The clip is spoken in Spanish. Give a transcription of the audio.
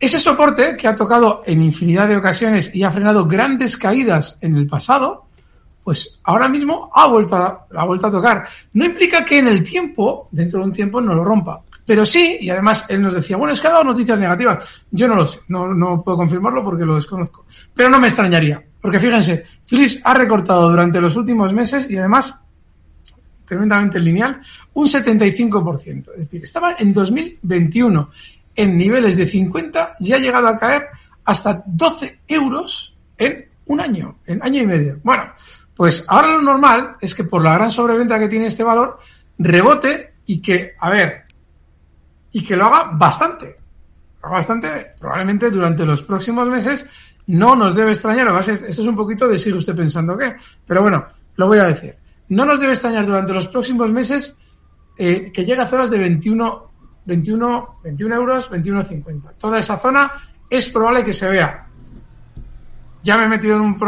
ese soporte que ha tocado en infinidad de ocasiones y ha frenado grandes caídas en el pasado, pues ahora mismo ha vuelto a, ha vuelto a tocar. No implica que en el tiempo, dentro de un tiempo, no lo rompa. Pero sí, y además él nos decía, bueno, es que ha dado noticias negativas. Yo no lo sé, no, no puedo confirmarlo porque lo desconozco. Pero no me extrañaría, porque fíjense, Philips ha recortado durante los últimos meses y además tremendamente lineal, un 75%. Es decir, estaba en 2021 en niveles de 50 y ha llegado a caer hasta 12 euros en un año, en año y medio. Bueno, pues ahora lo normal es que por la gran sobreventa que tiene este valor, rebote y que, a ver, y que lo haga bastante. Bastante, probablemente durante los próximos meses. No nos debe extrañar, esto es un poquito de sigue usted pensando qué, pero bueno, lo voy a decir. No nos debe extrañar durante los próximos meses eh, que llegue a zonas de 21, 21, 21 euros, 21,50. Toda esa zona es probable que se vea. Ya me he metido en un